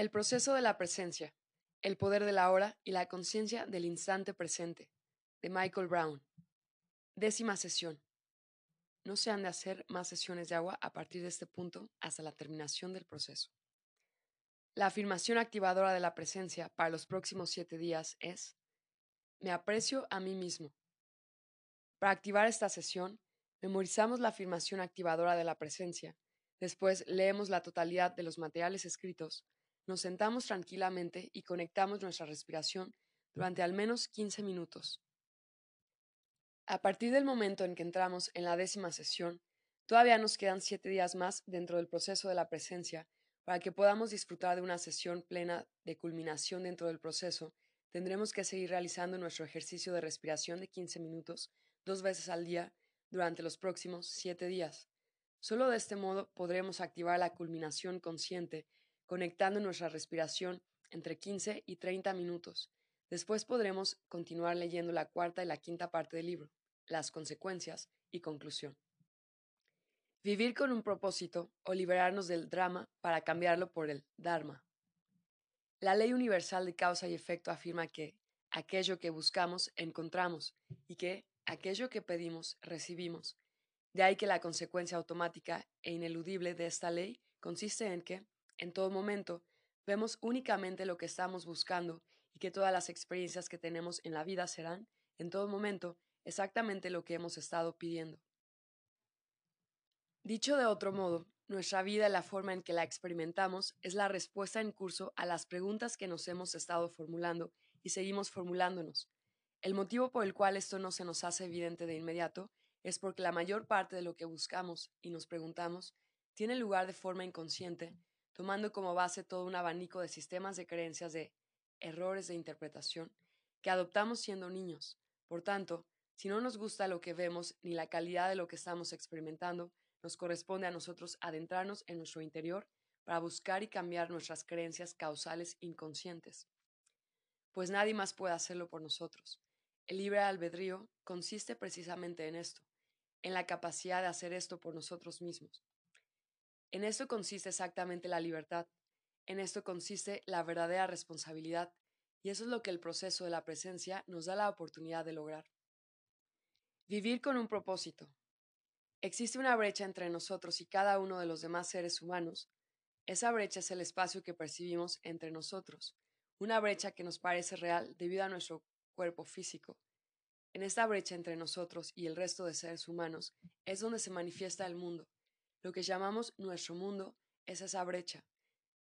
El proceso de la presencia, el poder de la hora y la conciencia del instante presente, de Michael Brown. Décima sesión. No se han de hacer más sesiones de agua a partir de este punto hasta la terminación del proceso. La afirmación activadora de la presencia para los próximos siete días es Me aprecio a mí mismo. Para activar esta sesión, memorizamos la afirmación activadora de la presencia, después leemos la totalidad de los materiales escritos, nos sentamos tranquilamente y conectamos nuestra respiración durante al menos 15 minutos. A partir del momento en que entramos en la décima sesión, todavía nos quedan siete días más dentro del proceso de la presencia para que podamos disfrutar de una sesión plena de culminación dentro del proceso, tendremos que seguir realizando nuestro ejercicio de respiración de 15 minutos dos veces al día durante los próximos siete días. Solo de este modo podremos activar la culminación consciente, conectando nuestra respiración entre 15 y 30 minutos. Después podremos continuar leyendo la cuarta y la quinta parte del libro, las consecuencias y conclusión. Vivir con un propósito o liberarnos del drama para cambiarlo por el Dharma. La ley universal de causa y efecto afirma que aquello que buscamos encontramos y que aquello que pedimos recibimos. De ahí que la consecuencia automática e ineludible de esta ley consiste en que, en todo momento, vemos únicamente lo que estamos buscando y que todas las experiencias que tenemos en la vida serán, en todo momento, exactamente lo que hemos estado pidiendo. Dicho de otro modo, nuestra vida y la forma en que la experimentamos es la respuesta en curso a las preguntas que nos hemos estado formulando y seguimos formulándonos. El motivo por el cual esto no se nos hace evidente de inmediato es porque la mayor parte de lo que buscamos y nos preguntamos tiene lugar de forma inconsciente, tomando como base todo un abanico de sistemas de creencias de errores de interpretación que adoptamos siendo niños. Por tanto, si no nos gusta lo que vemos ni la calidad de lo que estamos experimentando, nos corresponde a nosotros adentrarnos en nuestro interior para buscar y cambiar nuestras creencias causales inconscientes. Pues nadie más puede hacerlo por nosotros. El libre albedrío consiste precisamente en esto, en la capacidad de hacer esto por nosotros mismos. En esto consiste exactamente la libertad, en esto consiste la verdadera responsabilidad, y eso es lo que el proceso de la presencia nos da la oportunidad de lograr. Vivir con un propósito, Existe una brecha entre nosotros y cada uno de los demás seres humanos. Esa brecha es el espacio que percibimos entre nosotros, una brecha que nos parece real debido a nuestro cuerpo físico. En esta brecha entre nosotros y el resto de seres humanos es donde se manifiesta el mundo. Lo que llamamos nuestro mundo es esa brecha.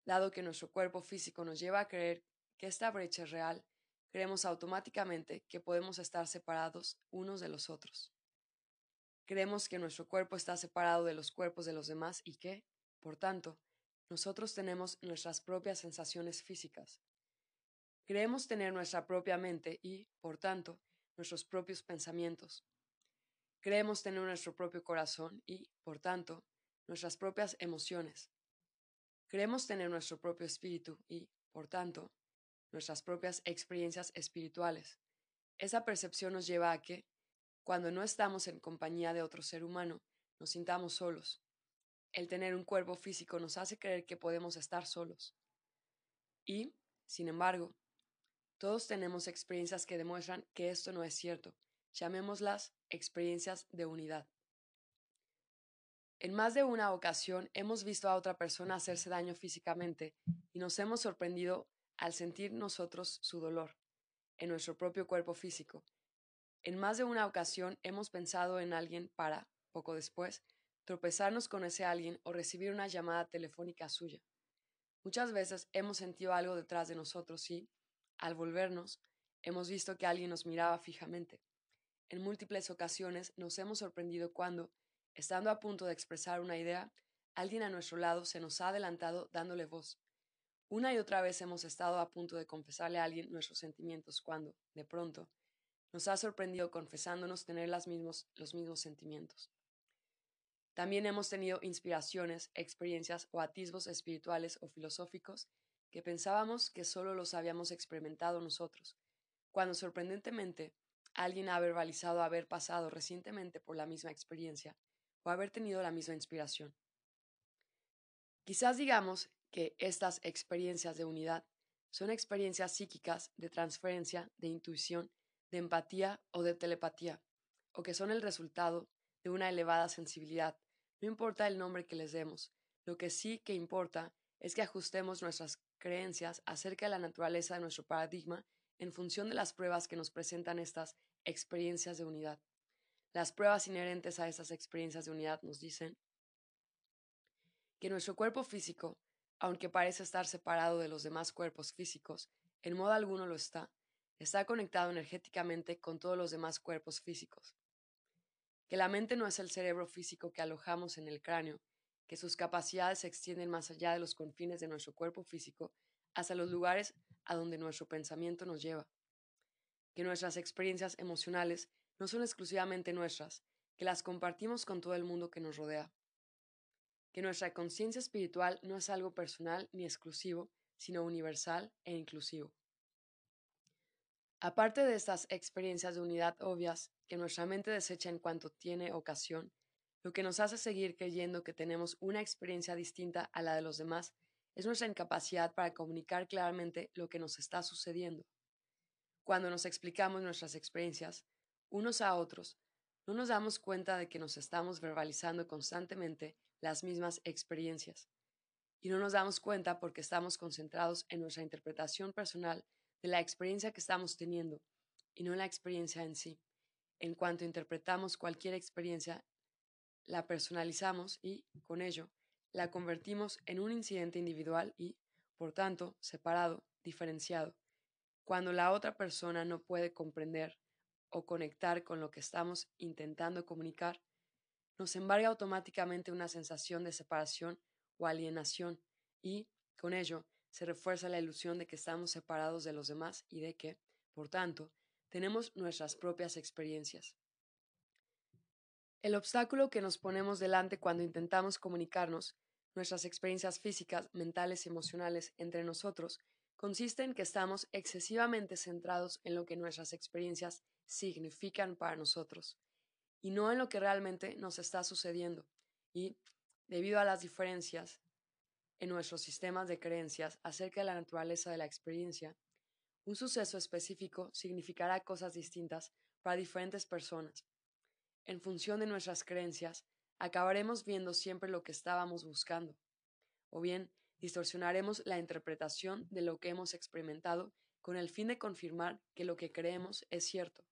Dado que nuestro cuerpo físico nos lleva a creer que esta brecha es real, creemos automáticamente que podemos estar separados unos de los otros. Creemos que nuestro cuerpo está separado de los cuerpos de los demás y que, por tanto, nosotros tenemos nuestras propias sensaciones físicas. Creemos tener nuestra propia mente y, por tanto, nuestros propios pensamientos. Creemos tener nuestro propio corazón y, por tanto, nuestras propias emociones. Creemos tener nuestro propio espíritu y, por tanto, nuestras propias experiencias espirituales. Esa percepción nos lleva a que, cuando no estamos en compañía de otro ser humano, nos sintamos solos. El tener un cuerpo físico nos hace creer que podemos estar solos. Y, sin embargo, todos tenemos experiencias que demuestran que esto no es cierto. Llamémoslas experiencias de unidad. En más de una ocasión hemos visto a otra persona hacerse daño físicamente y nos hemos sorprendido al sentir nosotros su dolor en nuestro propio cuerpo físico en más de una ocasión hemos pensado en alguien para, poco después, tropezarnos con ese alguien o recibir una llamada telefónica suya. Muchas veces hemos sentido algo detrás de nosotros y, al volvernos, hemos visto que alguien nos miraba fijamente. En múltiples ocasiones nos hemos sorprendido cuando, estando a punto de expresar una idea, alguien a nuestro lado se nos ha adelantado dándole voz. Una y otra vez hemos estado a punto de confesarle a alguien nuestros sentimientos cuando, de pronto, nos ha sorprendido confesándonos tener los mismos sentimientos. También hemos tenido inspiraciones, experiencias o atisbos espirituales o filosóficos que pensábamos que solo los habíamos experimentado nosotros, cuando sorprendentemente alguien ha verbalizado haber pasado recientemente por la misma experiencia o haber tenido la misma inspiración. Quizás digamos que estas experiencias de unidad son experiencias psíquicas de transferencia, de intuición, de empatía o de telepatía, o que son el resultado de una elevada sensibilidad, no importa el nombre que les demos, lo que sí que importa es que ajustemos nuestras creencias acerca de la naturaleza de nuestro paradigma en función de las pruebas que nos presentan estas experiencias de unidad. Las pruebas inherentes a estas experiencias de unidad nos dicen que nuestro cuerpo físico, aunque parece estar separado de los demás cuerpos físicos, en modo alguno lo está, está conectado energéticamente con todos los demás cuerpos físicos. Que la mente no es el cerebro físico que alojamos en el cráneo, que sus capacidades se extienden más allá de los confines de nuestro cuerpo físico hasta los lugares a donde nuestro pensamiento nos lleva. Que nuestras experiencias emocionales no son exclusivamente nuestras, que las compartimos con todo el mundo que nos rodea que nuestra conciencia espiritual no es algo personal ni exclusivo, sino universal e inclusivo. Aparte de estas experiencias de unidad obvias que nuestra mente desecha en cuanto tiene ocasión, lo que nos hace seguir creyendo que tenemos una experiencia distinta a la de los demás es nuestra incapacidad para comunicar claramente lo que nos está sucediendo. Cuando nos explicamos nuestras experiencias, unos a otros, no nos damos cuenta de que nos estamos verbalizando constantemente las mismas experiencias. Y no nos damos cuenta porque estamos concentrados en nuestra interpretación personal de la experiencia que estamos teniendo y no en la experiencia en sí. En cuanto interpretamos cualquier experiencia, la personalizamos y, con ello, la convertimos en un incidente individual y, por tanto, separado, diferenciado. Cuando la otra persona no puede comprender o conectar con lo que estamos intentando comunicar, nos embarga automáticamente una sensación de separación o alienación y, con ello, se refuerza la ilusión de que estamos separados de los demás y de que, por tanto, tenemos nuestras propias experiencias. El obstáculo que nos ponemos delante cuando intentamos comunicarnos, nuestras experiencias físicas, mentales y emocionales entre nosotros, consiste en que estamos excesivamente centrados en lo que nuestras experiencias significan para nosotros y no en lo que realmente nos está sucediendo. Y, debido a las diferencias en nuestros sistemas de creencias acerca de la naturaleza de la experiencia, un suceso específico significará cosas distintas para diferentes personas. En función de nuestras creencias, acabaremos viendo siempre lo que estábamos buscando, o bien distorsionaremos la interpretación de lo que hemos experimentado con el fin de confirmar que lo que creemos es cierto.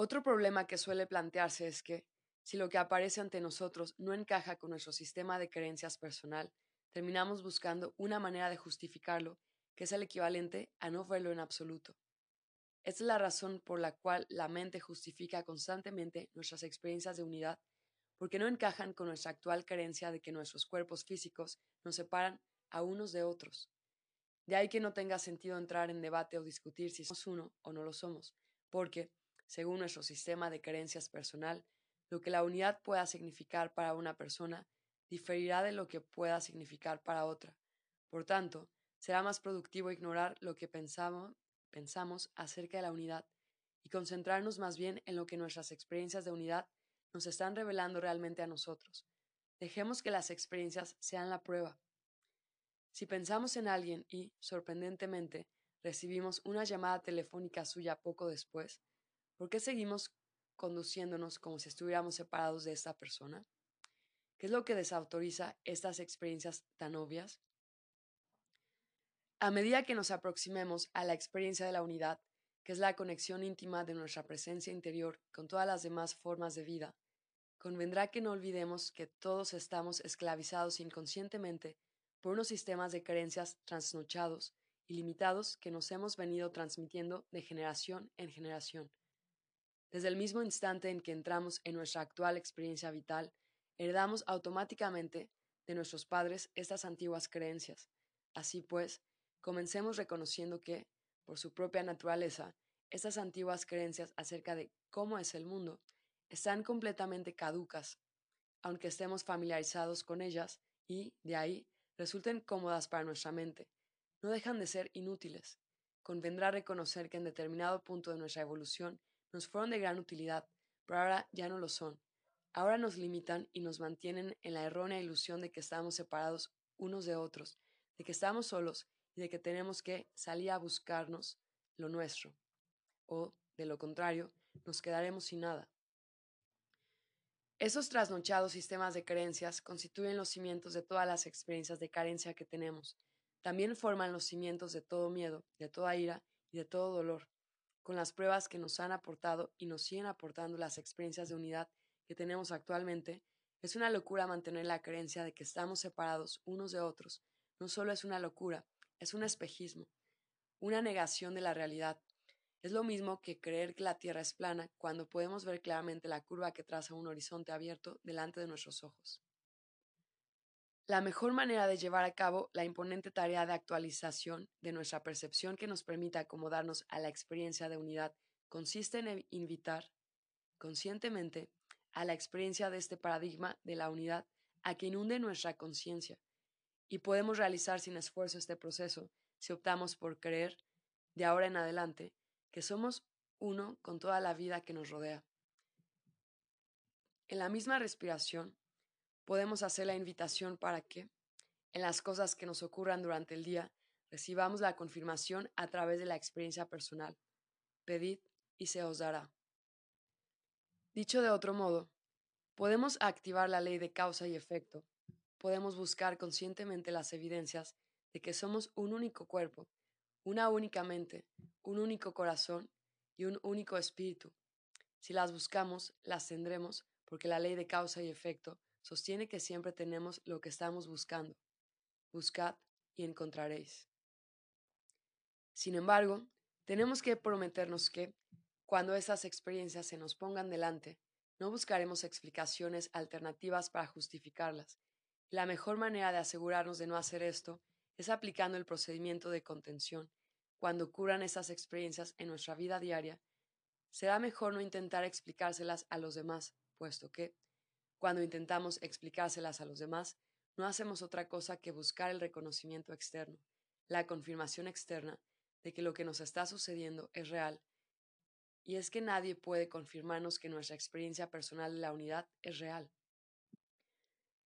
Otro problema que suele plantearse es que, si lo que aparece ante nosotros no encaja con nuestro sistema de creencias personal, terminamos buscando una manera de justificarlo que es el equivalente a no verlo en absoluto. Esta es la razón por la cual la mente justifica constantemente nuestras experiencias de unidad, porque no encajan con nuestra actual creencia de que nuestros cuerpos físicos nos separan a unos de otros. De ahí que no tenga sentido entrar en debate o discutir si somos uno o no lo somos, porque, según nuestro sistema de creencias personal, lo que la unidad pueda significar para una persona diferirá de lo que pueda significar para otra. Por tanto, será más productivo ignorar lo que pensamos, acerca de la unidad y concentrarnos más bien en lo que nuestras experiencias de unidad nos están revelando realmente a nosotros. Dejemos que las experiencias sean la prueba. Si pensamos en alguien y, sorprendentemente, recibimos una llamada telefónica suya poco después, ¿Por qué seguimos conduciéndonos como si estuviéramos separados de esta persona? ¿Qué es lo que desautoriza estas experiencias tan obvias? A medida que nos aproximemos a la experiencia de la unidad, que es la conexión íntima de nuestra presencia interior con todas las demás formas de vida, convendrá que no olvidemos que todos estamos esclavizados inconscientemente por unos sistemas de creencias trasnochados y limitados que nos hemos venido transmitiendo de generación en generación. Desde el mismo instante en que entramos en nuestra actual experiencia vital, heredamos automáticamente de nuestros padres estas antiguas creencias. Así pues, comencemos reconociendo que, por su propia naturaleza, estas antiguas creencias acerca de cómo es el mundo están completamente caducas, aunque estemos familiarizados con ellas y, de ahí, resulten cómodas para nuestra mente. No dejan de ser inútiles. Convendrá reconocer que en determinado punto de nuestra evolución nos fueron de gran utilidad, pero ahora ya no lo son. Ahora nos limitan y nos mantienen en la errónea ilusión de que estamos separados unos de otros, de que estamos solos y de que tenemos que salir a buscarnos lo nuestro, o, de lo contrario, nos quedaremos sin nada. Esos trasnochados sistemas de creencias constituyen los cimientos de todas las experiencias de carencia que tenemos. También forman los cimientos de todo miedo, de toda ira y de todo dolor. Con las pruebas que nos han aportado y nos siguen aportando las experiencias de unidad que tenemos actualmente, es una locura mantener la creencia de que estamos separados unos de otros. No solo es una locura, es un espejismo, una negación de la realidad, es lo mismo que creer que la Tierra es plana cuando podemos ver claramente la curva que traza un horizonte abierto delante de nuestros ojos. La mejor manera de llevar a cabo la imponente tarea de actualización de nuestra percepción que nos permita acomodarnos a la experiencia de unidad consiste en invitar conscientemente a la experiencia de este paradigma de la unidad a que inunde nuestra conciencia. Y podemos realizar sin esfuerzo este proceso si optamos por creer, de ahora en adelante, que somos uno con toda la vida que nos rodea. En la misma respiración, podemos hacer la invitación para que, en las cosas que nos ocurran durante el día, recibamos la confirmación a través de la experiencia personal. Pedid y se os dará. Dicho de otro modo, podemos activar la ley de causa y efecto, podemos buscar conscientemente las evidencias de que somos un único cuerpo, una única mente, un único corazón y un único espíritu. Si las buscamos, las tendremos, porque la ley de causa y efecto sostiene que siempre tenemos lo que estamos buscando. Buscad y encontraréis. Sin embargo, tenemos que prometernos que, cuando esas experiencias se nos pongan delante, no buscaremos explicaciones alternativas para justificarlas. La mejor manera de asegurarnos de no hacer esto es aplicando el procedimiento de contención cuando ocurran esas experiencias en nuestra vida diaria, será mejor no intentar explicárselas a los demás, puesto que, cuando intentamos explicárselas a los demás, no hacemos otra cosa que buscar el reconocimiento externo, la confirmación externa de que lo que nos está sucediendo es real. Y es que nadie puede confirmarnos que nuestra experiencia personal de la unidad es real.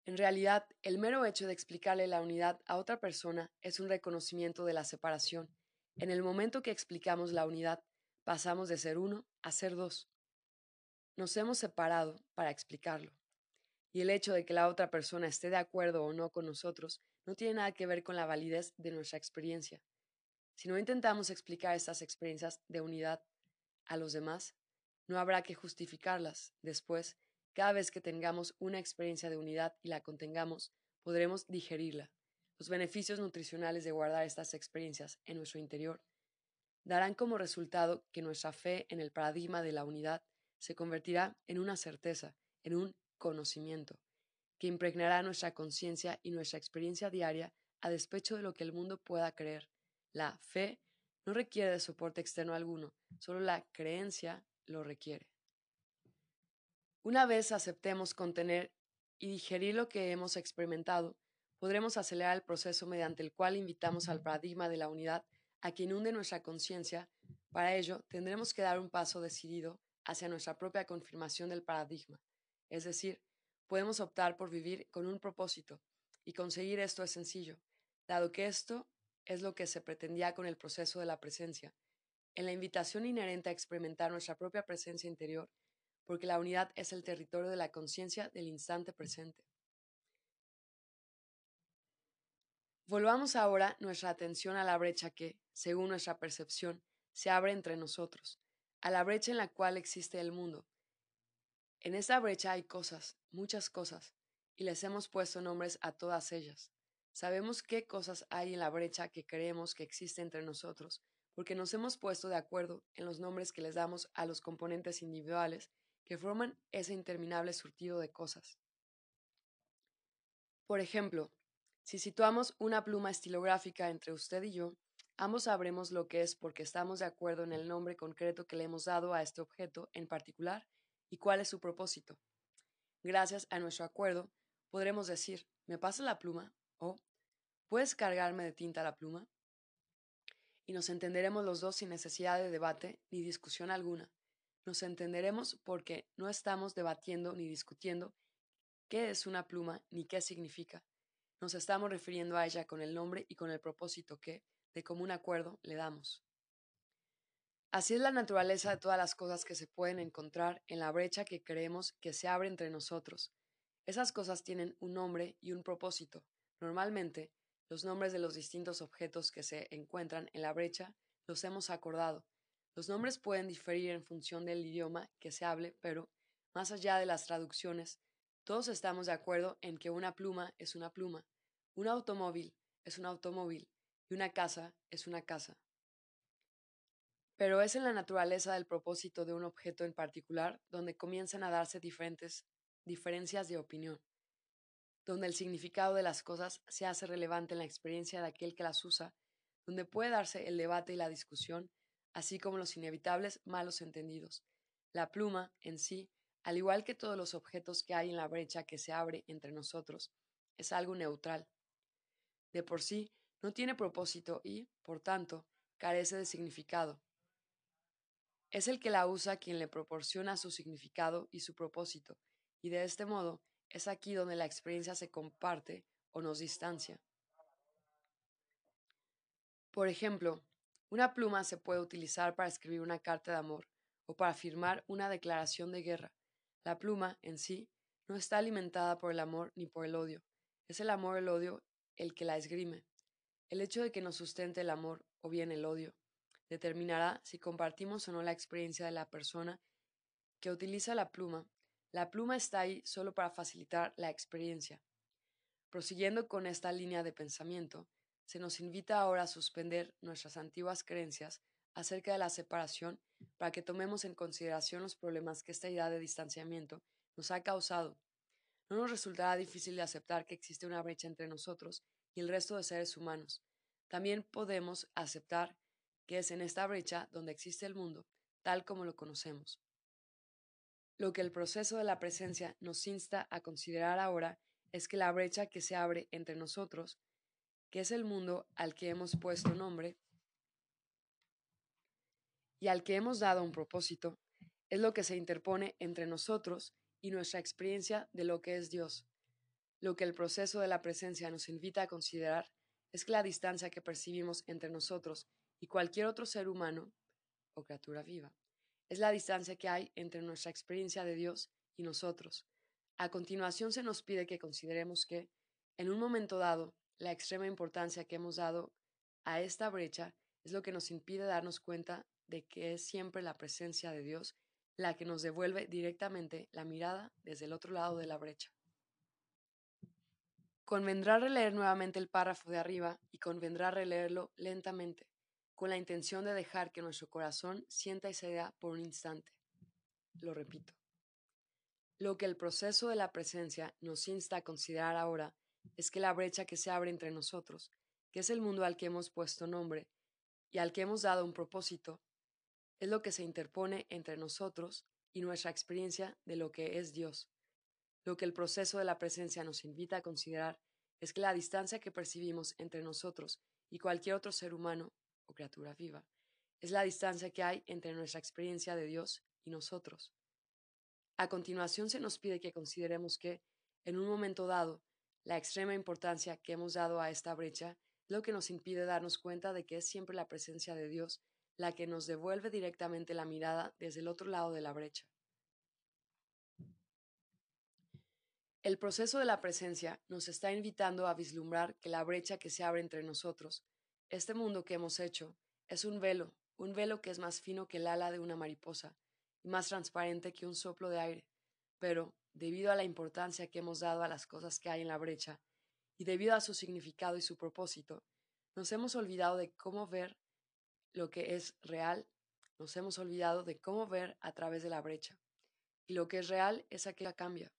En realidad, el mero hecho de explicarle la unidad a otra persona es un reconocimiento de la separación en el momento que explicamos la unidad, pasamos de ser uno a ser dos. Nos hemos separado para explicarlo. Y el hecho de que la otra persona esté de acuerdo o no con nosotros no tiene nada que ver con la validez de nuestra experiencia. Si no intentamos explicar estas experiencias de unidad a los demás, no habrá que justificarlas. Después, cada vez que tengamos una experiencia de unidad y la contengamos, podremos digerirla los beneficios nutricionales de guardar estas experiencias en nuestro interior darán como resultado que nuestra fe en el paradigma de la unidad se convertirá en una certeza, en un conocimiento, que impregnará nuestra conciencia y nuestra experiencia diaria a despecho de lo que el mundo pueda creer. La fe no requiere de soporte externo alguno, solo la creencia lo requiere. Una vez aceptemos contener y digerir lo que hemos experimentado, podremos acelerar el proceso mediante el cual invitamos al paradigma de la unidad a que inunde nuestra conciencia. Para ello, tendremos que dar un paso decidido hacia nuestra propia confirmación del paradigma. Es decir, podemos optar por vivir con un propósito, y conseguir esto es sencillo, dado que esto es lo que se pretendía con el proceso de la presencia, en la invitación inherente a experimentar nuestra propia presencia interior, porque la unidad es el territorio de la conciencia del instante presente. Volvamos ahora nuestra atención a la brecha que, según nuestra percepción, se abre entre nosotros, a la brecha en la cual existe el mundo. En esa brecha hay cosas, muchas cosas, y les hemos puesto nombres a todas ellas. Sabemos qué cosas hay en la brecha que creemos que existe entre nosotros, porque nos hemos puesto de acuerdo en los nombres que les damos a los componentes individuales que forman ese interminable surtido de cosas. Por ejemplo, si situamos una pluma estilográfica entre usted y yo, ambos sabremos lo que es porque estamos de acuerdo en el nombre concreto que le hemos dado a este objeto en particular y cuál es su propósito. Gracias a nuestro acuerdo, podremos decir, ¿me pasa la pluma? o ¿puedes cargarme de tinta la pluma? Y nos entenderemos los dos sin necesidad de debate ni discusión alguna. Nos entenderemos porque no estamos debatiendo ni discutiendo qué es una pluma ni qué significa, nos estamos refiriendo a ella con el nombre y con el propósito que, de común acuerdo, le damos. Así es la naturaleza de todas las cosas que se pueden encontrar en la brecha que creemos que se abre entre nosotros. Esas cosas tienen un nombre y un propósito. Normalmente, los nombres de los distintos objetos que se encuentran en la brecha los hemos acordado. Los nombres pueden diferir en función del idioma que se hable, pero, más allá de las traducciones, todos estamos de acuerdo en que una pluma es una pluma, un automóvil es un automóvil y una casa es una casa. Pero es en la naturaleza del propósito de un objeto en particular donde comienzan a darse diferentes diferencias de opinión, donde el significado de las cosas se hace relevante en la experiencia de aquel que las usa, donde puede darse el debate y la discusión, así como los inevitables malos entendidos. La pluma, en sí, al igual que todos los objetos que hay en la brecha que se abre entre nosotros, es algo neutral. De por sí, no tiene propósito y, por tanto, carece de significado. Es el que la usa quien le proporciona su significado y su propósito, y de este modo es aquí donde la experiencia se comparte o nos distancia. Por ejemplo, una pluma se puede utilizar para escribir una carta de amor o para firmar una declaración de guerra, la pluma, en sí, no está alimentada por el amor ni por el odio. Es el amor el odio el que la esgrime. El hecho de que nos sustente el amor o bien el odio determinará si compartimos o no la experiencia de la persona que utiliza la pluma. La pluma está ahí solo para facilitar la experiencia. Prosiguiendo con esta línea de pensamiento, se nos invita ahora a suspender nuestras antiguas creencias acerca de la separación para que tomemos en consideración los problemas que esta idea de distanciamiento nos ha causado. No nos resultará difícil de aceptar que existe una brecha entre nosotros y el resto de seres humanos. También podemos aceptar que es en esta brecha donde existe el mundo, tal como lo conocemos. Lo que el proceso de la presencia nos insta a considerar ahora es que la brecha que se abre entre nosotros, que es el mundo al que hemos puesto nombre, y al que hemos dado un propósito, es lo que se interpone entre nosotros y nuestra experiencia de lo que es Dios. Lo que el proceso de la presencia nos invita a considerar es que la distancia que percibimos entre nosotros y cualquier otro ser humano o criatura viva es la distancia que hay entre nuestra experiencia de Dios y nosotros. A continuación se nos pide que consideremos que, en un momento dado, la extrema importancia que hemos dado a esta brecha es lo que nos impide darnos cuenta de que es siempre la presencia de Dios la que nos devuelve directamente la mirada desde el otro lado de la brecha. Convendrá releer nuevamente el párrafo de arriba y convendrá releerlo lentamente, con la intención de dejar que nuestro corazón sienta esa idea por un instante. Lo repito. Lo que el proceso de la presencia nos insta a considerar ahora es que la brecha que se abre entre nosotros, que es el mundo al que hemos puesto nombre y al que hemos dado un propósito, es lo que se interpone entre nosotros y nuestra experiencia de lo que es Dios. Lo que el proceso de la presencia nos invita a considerar es que la distancia que percibimos entre nosotros y cualquier otro ser humano o criatura viva es la distancia que hay entre nuestra experiencia de Dios y nosotros. A continuación se nos pide que consideremos que, en un momento dado, la extrema importancia que hemos dado a esta brecha es lo que nos impide darnos cuenta de que es siempre la presencia de Dios la que nos devuelve directamente la mirada desde el otro lado de la brecha. El proceso de la presencia nos está invitando a vislumbrar que la brecha que se abre entre nosotros, este mundo que hemos hecho, es un velo, un velo que es más fino que el ala de una mariposa y más transparente que un soplo de aire, pero, debido a la importancia que hemos dado a las cosas que hay en la brecha, y debido a su significado y su propósito, nos hemos olvidado de cómo ver lo que es real, nos hemos olvidado de cómo ver a través de la brecha. Y lo que es real es aquella que cambia.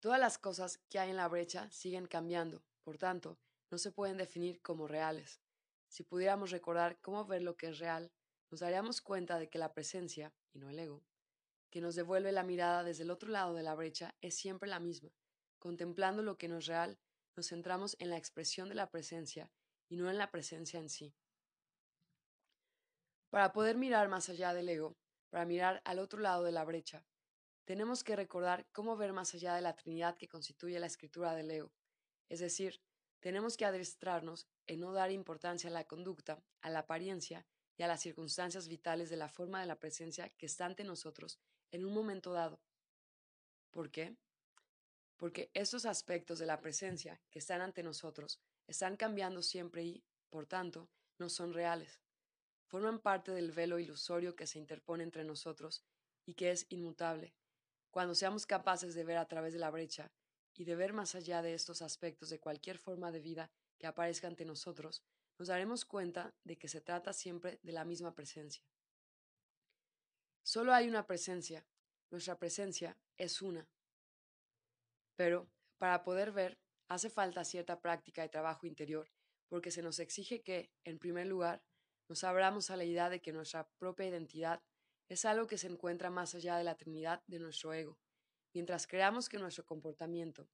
Todas las cosas que hay en la brecha siguen cambiando, por tanto, no se pueden definir como reales. Si pudiéramos recordar cómo ver lo que es real, nos daríamos cuenta de que la presencia, y no el ego, que nos devuelve la mirada desde el otro lado de la brecha es siempre la misma. Contemplando lo que no es real, nos centramos en la expresión de la presencia y no en la presencia en sí. Para poder mirar más allá del ego, para mirar al otro lado de la brecha, tenemos que recordar cómo ver más allá de la Trinidad que constituye la escritura del ego. Es decir, tenemos que adiestrarnos en no dar importancia a la conducta, a la apariencia y a las circunstancias vitales de la forma de la presencia que está ante nosotros en un momento dado. ¿Por qué? Porque estos aspectos de la presencia que están ante nosotros están cambiando siempre y, por tanto, no son reales. Forman parte del velo ilusorio que se interpone entre nosotros y que es inmutable. Cuando seamos capaces de ver a través de la brecha y de ver más allá de estos aspectos de cualquier forma de vida que aparezca ante nosotros, nos daremos cuenta de que se trata siempre de la misma presencia. Solo hay una presencia, nuestra presencia es una. Pero, para poder ver, hace falta cierta práctica y trabajo interior, porque se nos exige que, en primer lugar, nos abramos a la idea de que nuestra propia identidad es algo que se encuentra más allá de la Trinidad de nuestro ego, mientras creamos que nuestro comportamiento,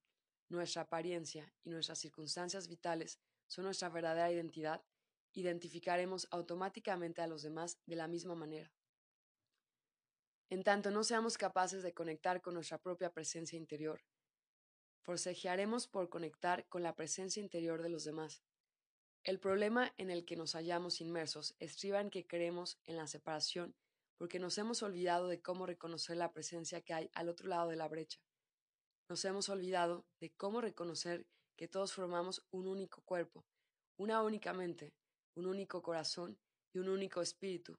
nuestra apariencia y nuestras circunstancias vitales son nuestra verdadera identidad, identificaremos automáticamente a los demás de la misma manera. En tanto no seamos capaces de conectar con nuestra propia presencia interior, forcejearemos por conectar con la presencia interior de los demás. El problema en el que nos hallamos inmersos estriba en que creemos en la separación porque nos hemos olvidado de cómo reconocer la presencia que hay al otro lado de la brecha. Nos hemos olvidado de cómo reconocer que todos formamos un único cuerpo, una única mente, un único corazón y un único espíritu.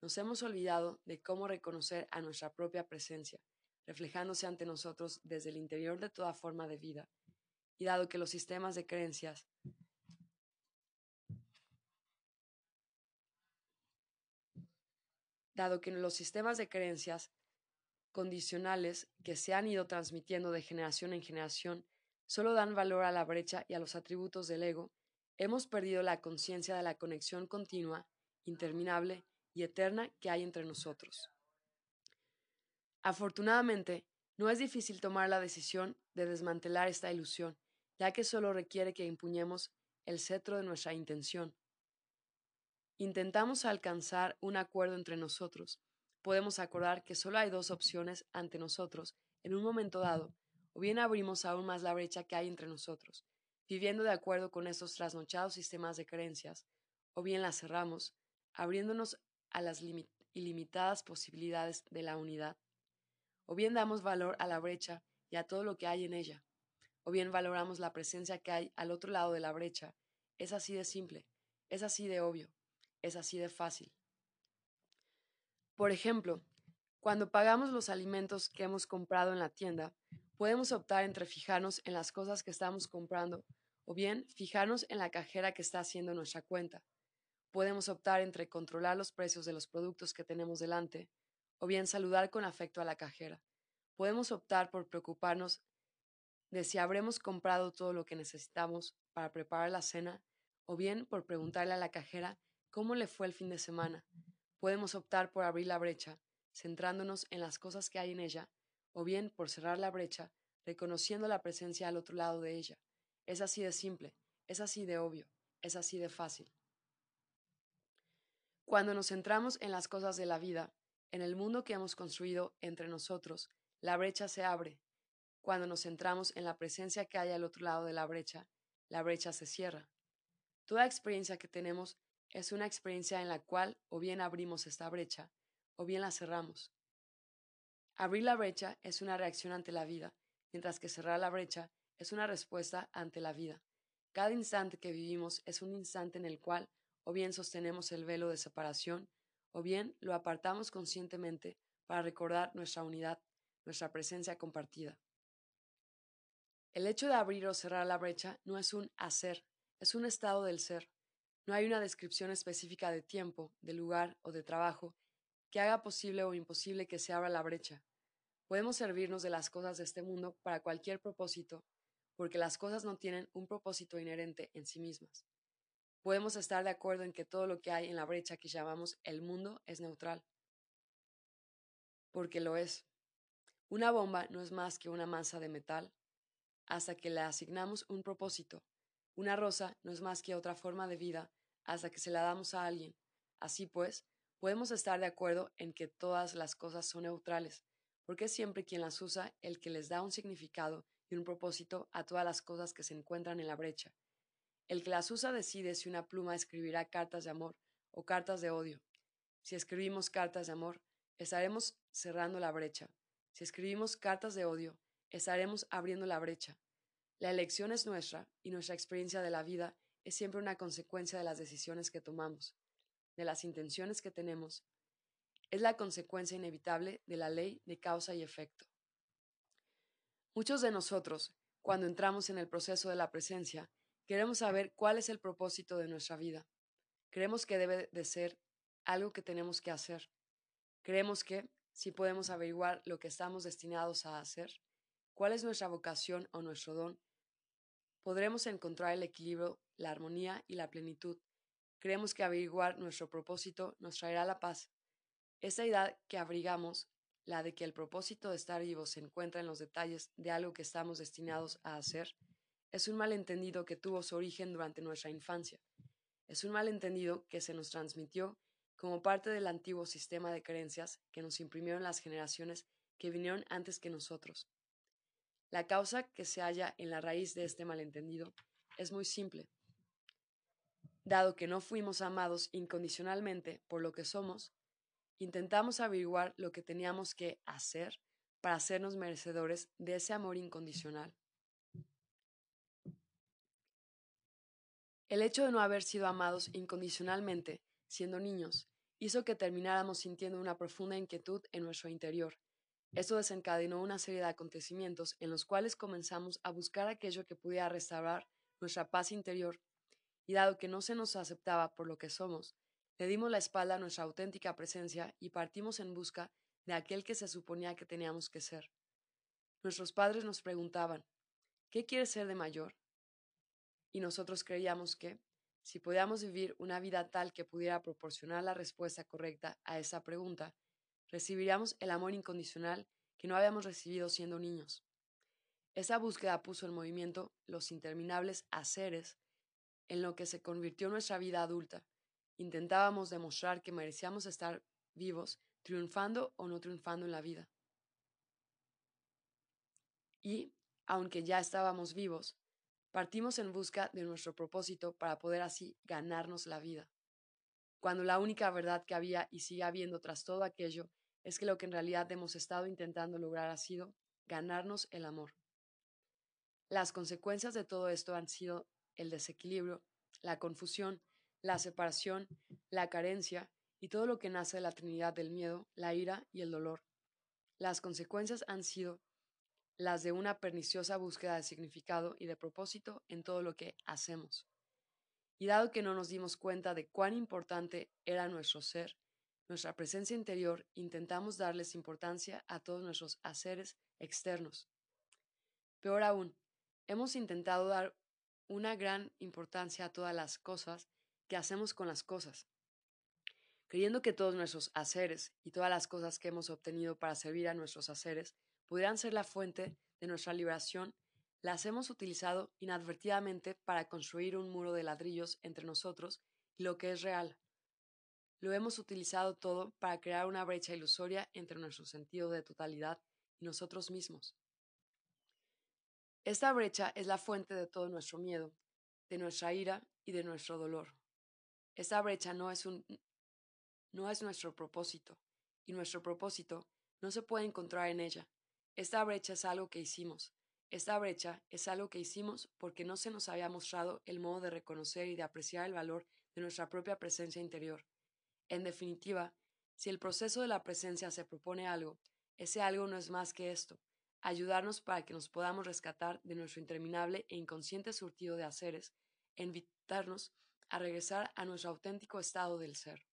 Nos hemos olvidado de cómo reconocer a nuestra propia presencia, reflejándose ante nosotros desde el interior de toda forma de vida. Y dado que los sistemas de creencias dado que los sistemas de creencias condicionales que se han ido transmitiendo de generación en generación solo dan valor a la brecha y a los atributos del ego, hemos perdido la conciencia de la conexión continua, interminable y eterna que hay entre nosotros. Afortunadamente, no es difícil tomar la decisión de desmantelar esta ilusión, ya que solo requiere que empuñemos el cetro de nuestra intención, intentamos alcanzar un acuerdo entre nosotros, podemos acordar que solo hay dos opciones ante nosotros en un momento dado, o bien abrimos aún más la brecha que hay entre nosotros, viviendo de acuerdo con estos trasnochados sistemas de creencias, o bien la cerramos, abriéndonos a las ilimitadas posibilidades de la unidad, o bien damos valor a la brecha y a todo lo que hay en ella, o bien valoramos la presencia que hay al otro lado de la brecha. Es así de simple, es así de obvio. Es así de fácil. Por ejemplo, cuando pagamos los alimentos que hemos comprado en la tienda, podemos optar entre fijarnos en las cosas que estamos comprando o bien fijarnos en la cajera que está haciendo nuestra cuenta. Podemos optar entre controlar los precios de los productos que tenemos delante o bien saludar con afecto a la cajera. Podemos optar por preocuparnos de si habremos comprado todo lo que necesitamos para preparar la cena o bien por preguntarle a la cajera cómo le fue el fin de semana. Podemos optar por abrir la brecha, centrándonos en las cosas que hay en ella, o bien por cerrar la brecha, reconociendo la presencia al otro lado de ella. Es así de simple, es así de obvio, es así de fácil. Cuando nos centramos en las cosas de la vida, en el mundo que hemos construido entre nosotros, la brecha se abre. Cuando nos centramos en la presencia que hay al otro lado de la brecha, la brecha se cierra. Toda experiencia que tenemos es una experiencia en la cual o bien abrimos esta brecha o bien la cerramos. Abrir la brecha es una reacción ante la vida, mientras que cerrar la brecha es una respuesta ante la vida. Cada instante que vivimos es un instante en el cual o bien sostenemos el velo de separación o bien lo apartamos conscientemente para recordar nuestra unidad, nuestra presencia compartida. El hecho de abrir o cerrar la brecha no es un hacer, es un estado del ser. No hay una descripción específica de tiempo, de lugar o de trabajo que haga posible o imposible que se abra la brecha. Podemos servirnos de las cosas de este mundo para cualquier propósito, porque las cosas no tienen un propósito inherente en sí mismas. Podemos estar de acuerdo en que todo lo que hay en la brecha que llamamos el mundo es neutral, porque lo es. Una bomba no es más que una masa de metal hasta que le asignamos un propósito. Una rosa no es más que otra forma de vida hasta que se la damos a alguien. Así pues, podemos estar de acuerdo en que todas las cosas son neutrales, porque es siempre quien las usa el que les da un significado y un propósito a todas las cosas que se encuentran en la brecha. El que las usa decide si una pluma escribirá cartas de amor o cartas de odio. Si escribimos cartas de amor, estaremos cerrando la brecha. Si escribimos cartas de odio, estaremos abriendo la brecha. La elección es nuestra y nuestra experiencia de la vida es siempre una consecuencia de las decisiones que tomamos, de las intenciones que tenemos. Es la consecuencia inevitable de la ley de causa y efecto. Muchos de nosotros, cuando entramos en el proceso de la presencia, queremos saber cuál es el propósito de nuestra vida. Creemos que debe de ser algo que tenemos que hacer. Creemos que, si podemos averiguar lo que estamos destinados a hacer, cuál es nuestra vocación o nuestro don, podremos encontrar el equilibrio, la armonía y la plenitud. Creemos que averiguar nuestro propósito nos traerá la paz. Esa idea que abrigamos, la de que el propósito de estar vivos se encuentra en los detalles de algo que estamos destinados a hacer, es un malentendido que tuvo su origen durante nuestra infancia. Es un malentendido que se nos transmitió como parte del antiguo sistema de creencias que nos imprimieron las generaciones que vinieron antes que nosotros. La causa que se halla en la raíz de este malentendido es muy simple. Dado que no fuimos amados incondicionalmente por lo que somos, intentamos averiguar lo que teníamos que hacer para hacernos merecedores de ese amor incondicional. El hecho de no haber sido amados incondicionalmente, siendo niños, hizo que termináramos sintiendo una profunda inquietud en nuestro interior, esto desencadenó una serie de acontecimientos en los cuales comenzamos a buscar aquello que pudiera restaurar nuestra paz interior, y dado que no se nos aceptaba por lo que somos, le dimos la espalda a nuestra auténtica presencia y partimos en busca de aquel que se suponía que teníamos que ser. Nuestros padres nos preguntaban, ¿qué quieres ser de mayor? Y nosotros creíamos que, si podíamos vivir una vida tal que pudiera proporcionar la respuesta correcta a esa pregunta, recibiríamos el amor incondicional que no habíamos recibido siendo niños. Esa búsqueda puso en movimiento los interminables haceres en lo que se convirtió nuestra vida adulta. Intentábamos demostrar que merecíamos estar vivos, triunfando o no triunfando en la vida. Y, aunque ya estábamos vivos, partimos en busca de nuestro propósito para poder así ganarnos la vida. Cuando la única verdad que había y sigue habiendo tras todo aquello es que lo que en realidad hemos estado intentando lograr ha sido ganarnos el amor. Las consecuencias de todo esto han sido el desequilibrio, la confusión, la separación, la carencia y todo lo que nace de la Trinidad del miedo, la ira y el dolor. Las consecuencias han sido las de una perniciosa búsqueda de significado y de propósito en todo lo que hacemos. Y dado que no nos dimos cuenta de cuán importante era nuestro ser, nuestra presencia interior, intentamos darles importancia a todos nuestros haceres externos. Peor aún, hemos intentado dar una gran importancia a todas las cosas que hacemos con las cosas. Creyendo que todos nuestros haceres y todas las cosas que hemos obtenido para servir a nuestros haceres pudieran ser la fuente de nuestra liberación, las hemos utilizado inadvertidamente para construir un muro de ladrillos entre nosotros y lo que es real, lo hemos utilizado todo para crear una brecha ilusoria entre nuestro sentido de totalidad y nosotros mismos. Esta brecha es la fuente de todo nuestro miedo, de nuestra ira y de nuestro dolor. Esta brecha no es, un, no es nuestro propósito, y nuestro propósito no se puede encontrar en ella. Esta brecha es algo que hicimos. Esta brecha es algo que hicimos porque no se nos había mostrado el modo de reconocer y de apreciar el valor de nuestra propia presencia interior. En definitiva, si el proceso de la presencia se propone algo, ese algo no es más que esto, ayudarnos para que nos podamos rescatar de nuestro interminable e inconsciente surtido de haceres, e invitarnos a regresar a nuestro auténtico estado del ser.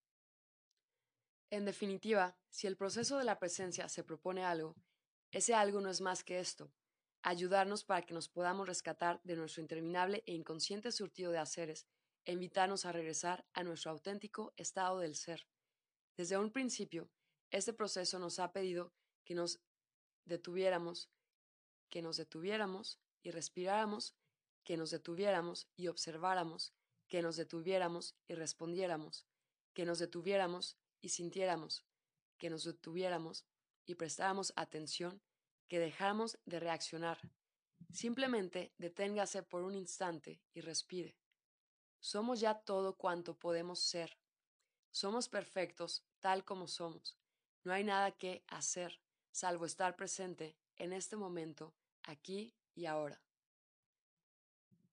En definitiva, si el proceso de la presencia se propone algo, ese algo no es más que esto, ayudarnos para que nos podamos rescatar de nuestro interminable e inconsciente surtido de haceres invitarnos a regresar a nuestro auténtico estado del ser. Desde un principio, este proceso nos ha pedido que nos detuviéramos, que nos detuviéramos y respiráramos, que nos detuviéramos y observáramos, que nos detuviéramos y respondiéramos, que nos detuviéramos y sintiéramos, que nos detuviéramos y prestáramos atención, que dejáramos de reaccionar, Simplemente deténgase por un instante y respire. Somos ya todo cuanto podemos ser. Somos perfectos tal como somos. No hay nada que hacer, salvo estar presente en este momento, aquí y ahora.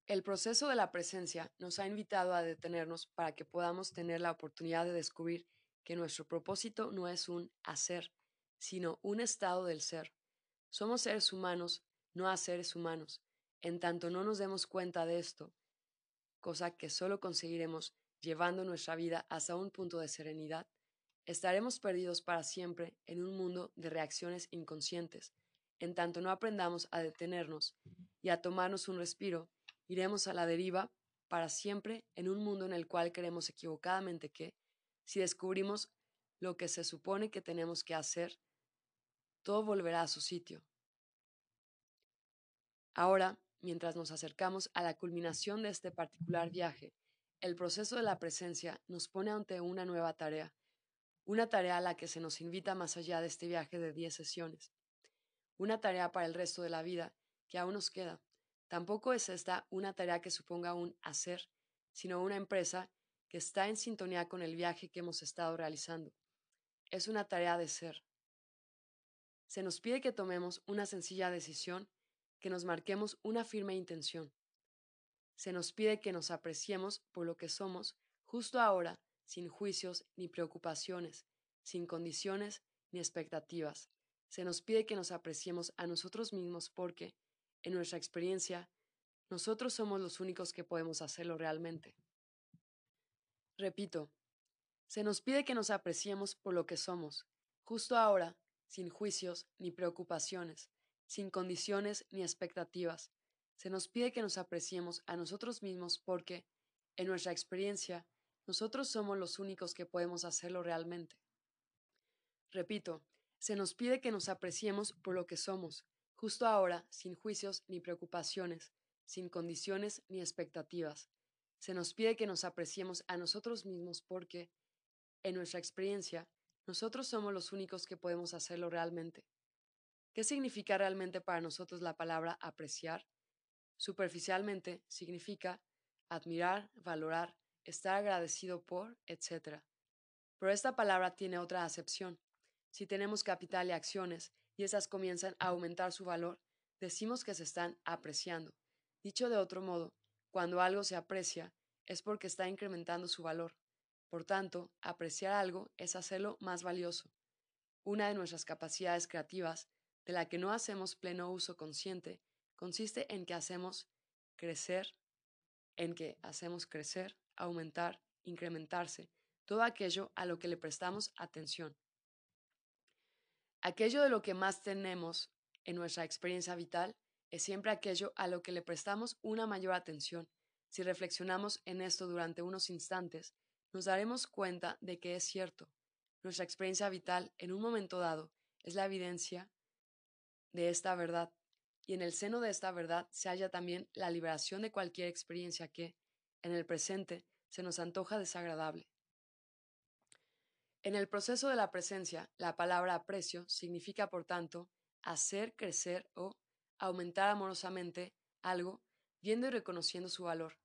El proceso de la presencia nos ha invitado a detenernos para que podamos tener la oportunidad de descubrir que nuestro propósito no es un hacer, sino un estado del ser. Somos seres humanos, no a seres humanos. En tanto no nos demos cuenta de esto, cosa que solo conseguiremos llevando nuestra vida hasta un punto de serenidad, estaremos perdidos para siempre en un mundo de reacciones inconscientes. En tanto no aprendamos a detenernos y a tomarnos un respiro, iremos a la deriva para siempre en un mundo en el cual creemos equivocadamente que, si descubrimos lo que se supone que tenemos que hacer, todo volverá a su sitio. Ahora, mientras nos acercamos a la culminación de este particular viaje, el proceso de la presencia nos pone ante una nueva tarea, una tarea a la que se nos invita más allá de este viaje de 10 sesiones, una tarea para el resto de la vida que aún nos queda. Tampoco es esta una tarea que suponga un hacer, sino una empresa que está en sintonía con el viaje que hemos estado realizando. Es una tarea de ser. Se nos pide que tomemos una sencilla decisión, que nos marquemos una firme intención. Se nos pide que nos apreciemos por lo que somos justo ahora, sin juicios ni preocupaciones, sin condiciones ni expectativas. Se nos pide que nos apreciemos a nosotros mismos porque, en nuestra experiencia, nosotros somos los únicos que podemos hacerlo realmente. Repito, se nos pide que nos apreciemos por lo que somos, justo ahora, sin juicios ni preocupaciones, sin condiciones ni expectativas. Se nos pide que nos apreciemos a nosotros mismos porque, en nuestra experiencia, nosotros somos los únicos que podemos hacerlo realmente. Repito, se nos pide que nos apreciemos por lo que somos, justo ahora, sin juicios ni preocupaciones, sin condiciones ni expectativas. Se nos pide que nos apreciemos a nosotros mismos porque, en nuestra experiencia, nosotros somos los únicos que podemos hacerlo realmente. ¿Qué significa realmente para nosotros la palabra apreciar? Superficialmente significa admirar, valorar, estar agradecido por, etc. Pero esta palabra tiene otra acepción. Si tenemos capital y acciones, y esas comienzan a aumentar su valor, decimos que se están apreciando. Dicho de otro modo, cuando algo se aprecia, es porque está incrementando su valor. Por tanto, apreciar algo es hacerlo más valioso. Una de nuestras capacidades creativas, de la que no hacemos pleno uso consciente, consiste en que hacemos crecer, en que hacemos crecer, aumentar, incrementarse, todo aquello a lo que le prestamos atención. Aquello de lo que más tenemos en nuestra experiencia vital es siempre aquello a lo que le prestamos una mayor atención. Si reflexionamos en esto durante unos instantes, nos daremos cuenta de que es cierto. Nuestra experiencia vital en un momento dado es la evidencia de esta verdad, y en el seno de esta verdad se halla también la liberación de cualquier experiencia que, en el presente, se nos antoja desagradable. En el proceso de la presencia, la palabra aprecio significa, por tanto, hacer crecer o aumentar amorosamente algo, viendo y reconociendo su valor.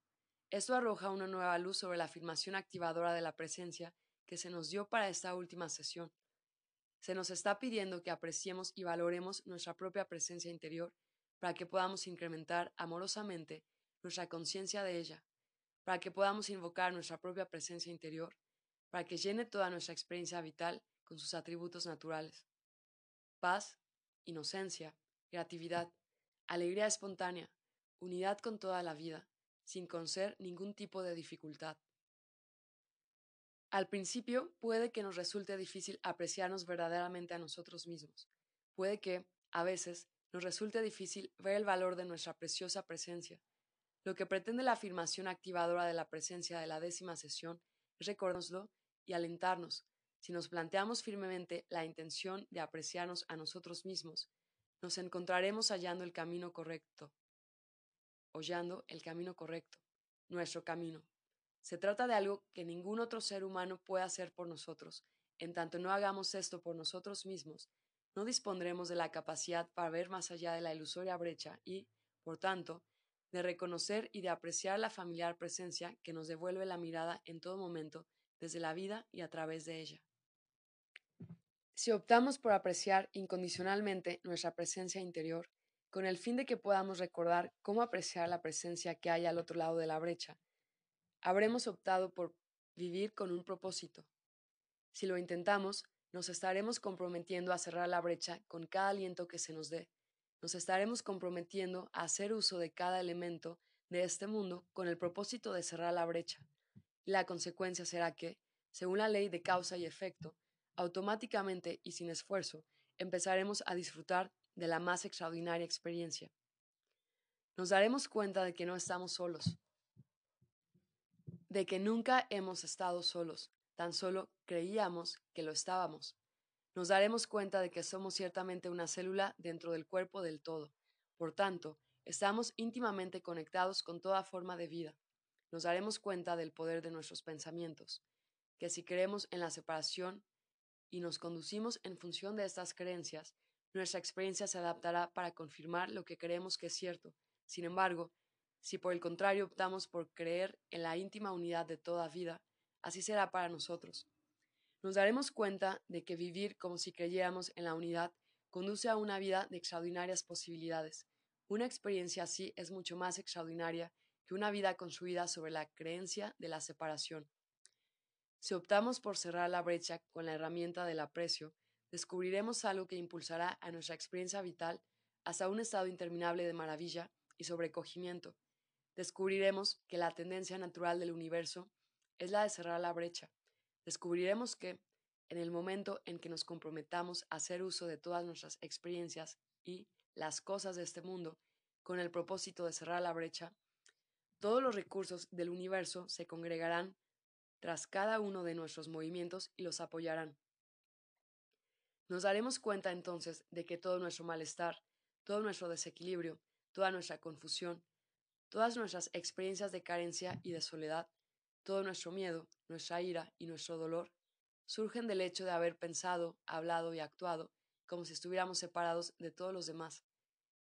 Esto arroja una nueva luz sobre la afirmación activadora de la presencia que se nos dio para esta última sesión. Se nos está pidiendo que apreciemos y valoremos nuestra propia presencia interior para que podamos incrementar amorosamente nuestra conciencia de ella, para que podamos invocar nuestra propia presencia interior para que llene toda nuestra experiencia vital con sus atributos naturales. Paz, inocencia, creatividad, alegría espontánea, unidad con toda la vida, sin conocer ningún tipo de dificultad. Al principio puede que nos resulte difícil apreciarnos verdaderamente a nosotros mismos. Puede que, a veces, nos resulte difícil ver el valor de nuestra preciosa presencia. Lo que pretende la afirmación activadora de la presencia de la décima sesión es recordárnoslo y alentarnos, si nos planteamos firmemente la intención de apreciarnos a nosotros mismos, nos encontraremos hallando el camino correcto, hollando el camino correcto, nuestro camino. Se trata de algo que ningún otro ser humano puede hacer por nosotros. En tanto no hagamos esto por nosotros mismos, no dispondremos de la capacidad para ver más allá de la ilusoria brecha y, por tanto, de reconocer y de apreciar la familiar presencia que nos devuelve la mirada en todo momento, desde la vida y a través de ella. Si optamos por apreciar incondicionalmente nuestra presencia interior, con el fin de que podamos recordar cómo apreciar la presencia que hay al otro lado de la brecha, habremos optado por vivir con un propósito. Si lo intentamos, nos estaremos comprometiendo a cerrar la brecha con cada aliento que se nos dé. Nos estaremos comprometiendo a hacer uso de cada elemento de este mundo con el propósito de cerrar la brecha. La consecuencia será que, según la ley de causa y efecto, automáticamente y sin esfuerzo, empezaremos a disfrutar de la más extraordinaria experiencia. Nos daremos cuenta de que no estamos solos, de que nunca hemos estado solos, tan solo creíamos que lo estábamos. Nos daremos cuenta de que somos ciertamente una célula dentro del cuerpo del todo. Por tanto, estamos íntimamente conectados con toda forma de vida. Nos daremos cuenta del poder de nuestros pensamientos, que si creemos en la separación y nos conducimos en función de estas creencias, nuestra experiencia se adaptará para confirmar lo que creemos que es cierto. Sin embargo, si por el contrario optamos por creer en la íntima unidad de toda vida, así será para nosotros. Nos daremos cuenta de que vivir como si creyéramos en la unidad conduce a una vida de extraordinarias posibilidades. Una experiencia así es mucho más extraordinaria que una vida construida sobre la creencia de la separación. Si optamos por cerrar la brecha con la herramienta del aprecio, descubriremos algo que impulsará a nuestra experiencia vital hasta un estado interminable de maravilla y sobrecogimiento. Descubriremos que la tendencia natural del universo es la de cerrar la brecha. Descubriremos que, en el momento en que nos comprometamos a hacer uso de todas nuestras experiencias y las cosas de este mundo con el propósito de cerrar la brecha, todos los recursos del universo se congregarán tras cada uno de nuestros movimientos y los apoyarán. Nos daremos cuenta entonces de que todo nuestro malestar, todo nuestro desequilibrio, toda nuestra confusión, todas nuestras experiencias de carencia y de soledad, todo nuestro miedo, nuestra ira y nuestro dolor surgen del hecho de haber pensado, hablado y actuado como si estuviéramos separados de todos los demás.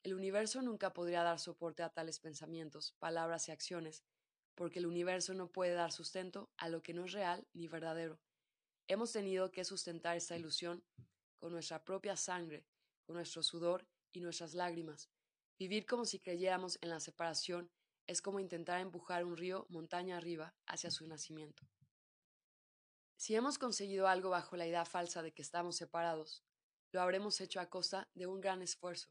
El universo nunca podría dar soporte a tales pensamientos, palabras y acciones, porque el universo no puede dar sustento a lo que no es real ni verdadero. Hemos tenido que sustentar esta ilusión con nuestra propia sangre, con nuestro sudor y nuestras lágrimas. Vivir como si creyéramos en la separación es como intentar empujar un río montaña arriba hacia su nacimiento. Si hemos conseguido algo bajo la idea falsa de que estamos separados, lo habremos hecho a costa de un gran esfuerzo.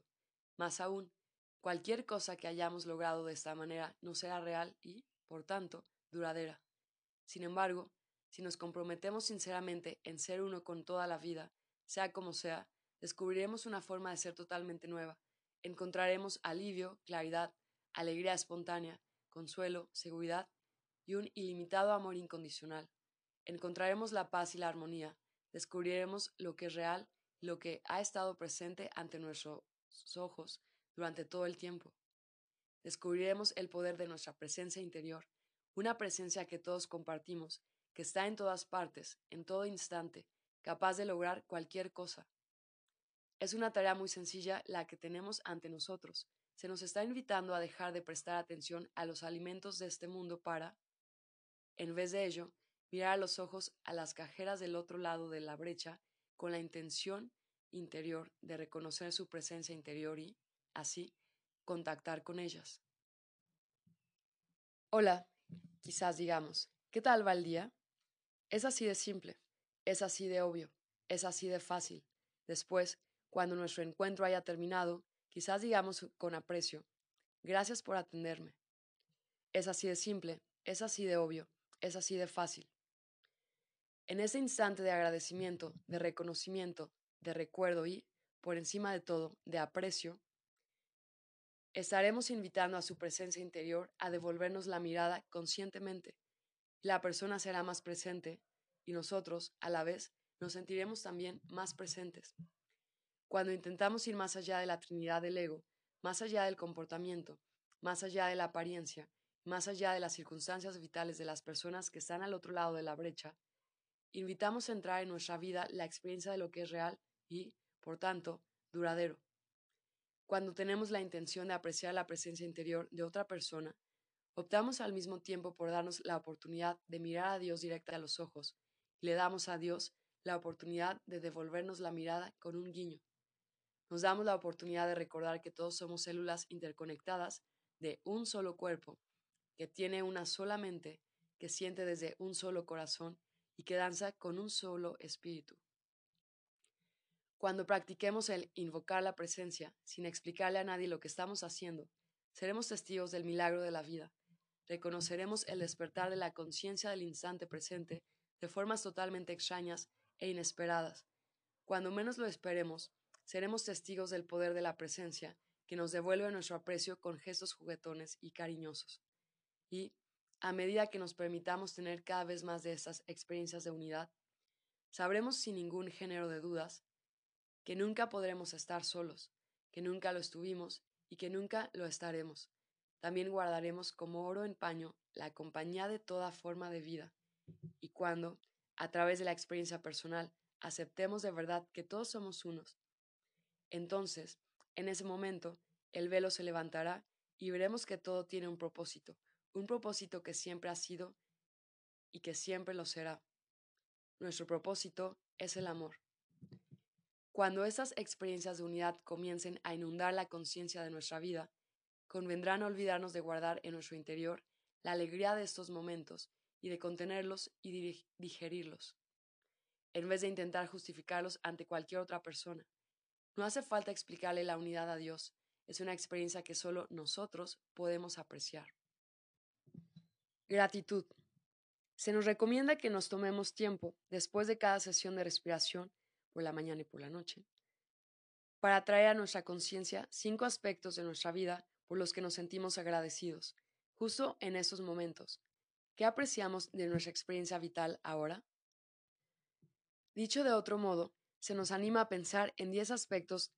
Más aún, cualquier cosa que hayamos logrado de esta manera no será real y, por tanto, duradera. Sin embargo, si nos comprometemos sinceramente en ser uno con toda la vida, sea como sea, descubriremos una forma de ser totalmente nueva. Encontraremos alivio, claridad, alegría espontánea, consuelo, seguridad y un ilimitado amor incondicional. Encontraremos la paz y la armonía, descubriremos lo que es real lo que ha estado presente ante nuestros ojos durante todo el tiempo. Descubriremos el poder de nuestra presencia interior, una presencia que todos compartimos, que está en todas partes, en todo instante, capaz de lograr cualquier cosa. Es una tarea muy sencilla la que tenemos ante nosotros. Se nos está invitando a dejar de prestar atención a los alimentos de este mundo para, en vez de ello, mirar a los ojos a las cajeras del otro lado de la brecha con la intención interior de reconocer su presencia interior y, así, contactar con ellas. Hola, quizás digamos, ¿qué tal va el día? Es así de simple. Es así de obvio, es así de fácil. Después, cuando nuestro encuentro haya terminado, quizás digamos con aprecio, gracias por atenderme. Es así de simple, es así de obvio, es así de fácil. En ese instante de agradecimiento, de reconocimiento, de recuerdo y, por encima de todo, de aprecio, estaremos invitando a su presencia interior a devolvernos la mirada conscientemente. La persona será más presente, y nosotros, a la vez, nos sentiremos también más presentes. Cuando intentamos ir más allá de la Trinidad del ego, más allá del comportamiento, más allá de la apariencia, más allá de las circunstancias vitales de las personas que están al otro lado de la brecha, invitamos a entrar en nuestra vida la experiencia de lo que es real y, por tanto, duradero. Cuando tenemos la intención de apreciar la presencia interior de otra persona, optamos al mismo tiempo por darnos la oportunidad de mirar a Dios directa a los ojos y le damos a Dios la oportunidad de devolvernos la mirada con un guiño. Nos damos la oportunidad de recordar que todos somos células interconectadas de un solo cuerpo, que tiene una sola mente, que siente desde un solo corazón y que danza con un solo espíritu. Cuando practiquemos el invocar la presencia, sin explicarle a nadie lo que estamos haciendo, seremos testigos del milagro de la vida. Reconoceremos el despertar de la conciencia del instante presente de formas totalmente extrañas e inesperadas. Cuando menos lo esperemos, seremos testigos del poder de la presencia, que nos devuelve nuestro aprecio con gestos juguetones y cariñosos. Y, a medida que nos permitamos tener cada vez más de estas experiencias de unidad, sabremos sin ningún género de dudas que nunca podremos estar solos, que nunca lo estuvimos y que nunca lo estaremos. También guardaremos como oro en paño la compañía de toda forma de vida. Y cuando, a través de la experiencia personal, aceptemos de verdad que todos somos unos, entonces, en ese momento, el velo se levantará y veremos que todo tiene un propósito, un propósito que siempre ha sido y que siempre lo será. Nuestro propósito es el amor. Cuando esas experiencias de unidad comiencen a inundar la conciencia de nuestra vida, convendrá no olvidarnos de guardar en nuestro interior la alegría de estos momentos y de contenerlos y digerirlos, en vez de intentar justificarlos ante cualquier otra persona. No hace falta explicarle la unidad a Dios, es una experiencia que solo nosotros podemos apreciar. Gratitud. Se nos recomienda que nos tomemos tiempo después de cada sesión de respiración, por la mañana y por la noche, para traer a nuestra conciencia cinco aspectos de nuestra vida por los que nos sentimos agradecidos, justo en estos momentos. ¿Qué apreciamos de nuestra experiencia vital ahora? Dicho de otro modo, se nos anima a pensar en 10 aspectos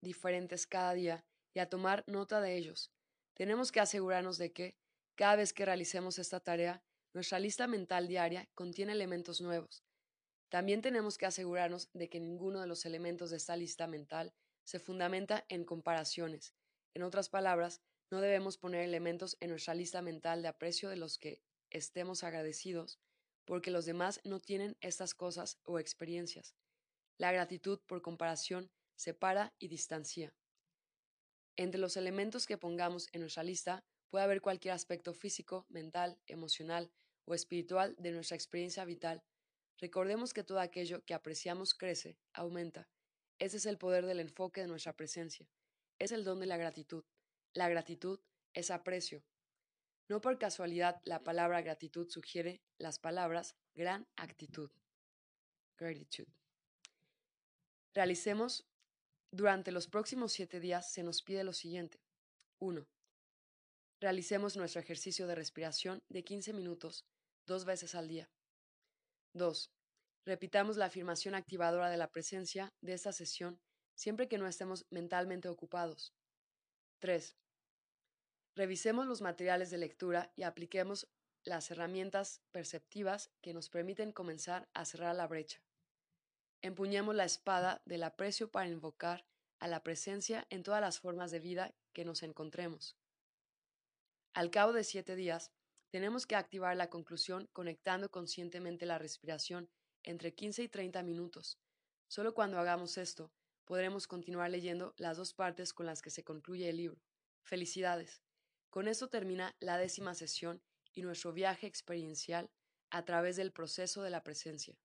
diferentes cada día y a tomar nota de ellos. Tenemos que asegurarnos de que, cada vez que realicemos esta tarea, nuestra lista mental diaria contiene elementos nuevos. También tenemos que asegurarnos de que ninguno de los elementos de esta lista mental se fundamenta en comparaciones. En otras palabras, no debemos poner elementos en nuestra lista mental de aprecio de los que estemos agradecidos, porque los demás no tienen estas cosas o experiencias. La gratitud, por comparación, separa y distancia. Entre los elementos que pongamos en nuestra lista puede haber cualquier aspecto físico, mental, emocional o espiritual de nuestra experiencia vital. Recordemos que todo aquello que apreciamos crece, aumenta. Ese es el poder del enfoque de nuestra presencia. Es el don de la gratitud. La gratitud es aprecio. No por casualidad la palabra gratitud sugiere las palabras gran actitud. Gratitude realicemos durante los próximos siete días se nos pide lo siguiente. 1. Realicemos nuestro ejercicio de respiración de 15 minutos, dos veces al día. 2. Repitamos la afirmación activadora de la presencia de esta sesión siempre que no estemos mentalmente ocupados. 3. Revisemos los materiales de lectura y apliquemos las herramientas perceptivas que nos permiten comenzar a cerrar la brecha. Empuñemos la espada del aprecio para invocar a la presencia en todas las formas de vida que nos encontremos. Al cabo de siete días, tenemos que activar la conclusión conectando conscientemente la respiración entre 15 y 30 minutos. Solo cuando hagamos esto, podremos continuar leyendo las dos partes con las que se concluye el libro. Felicidades. Con esto termina la décima sesión y nuestro viaje experiencial a través del proceso de la presencia.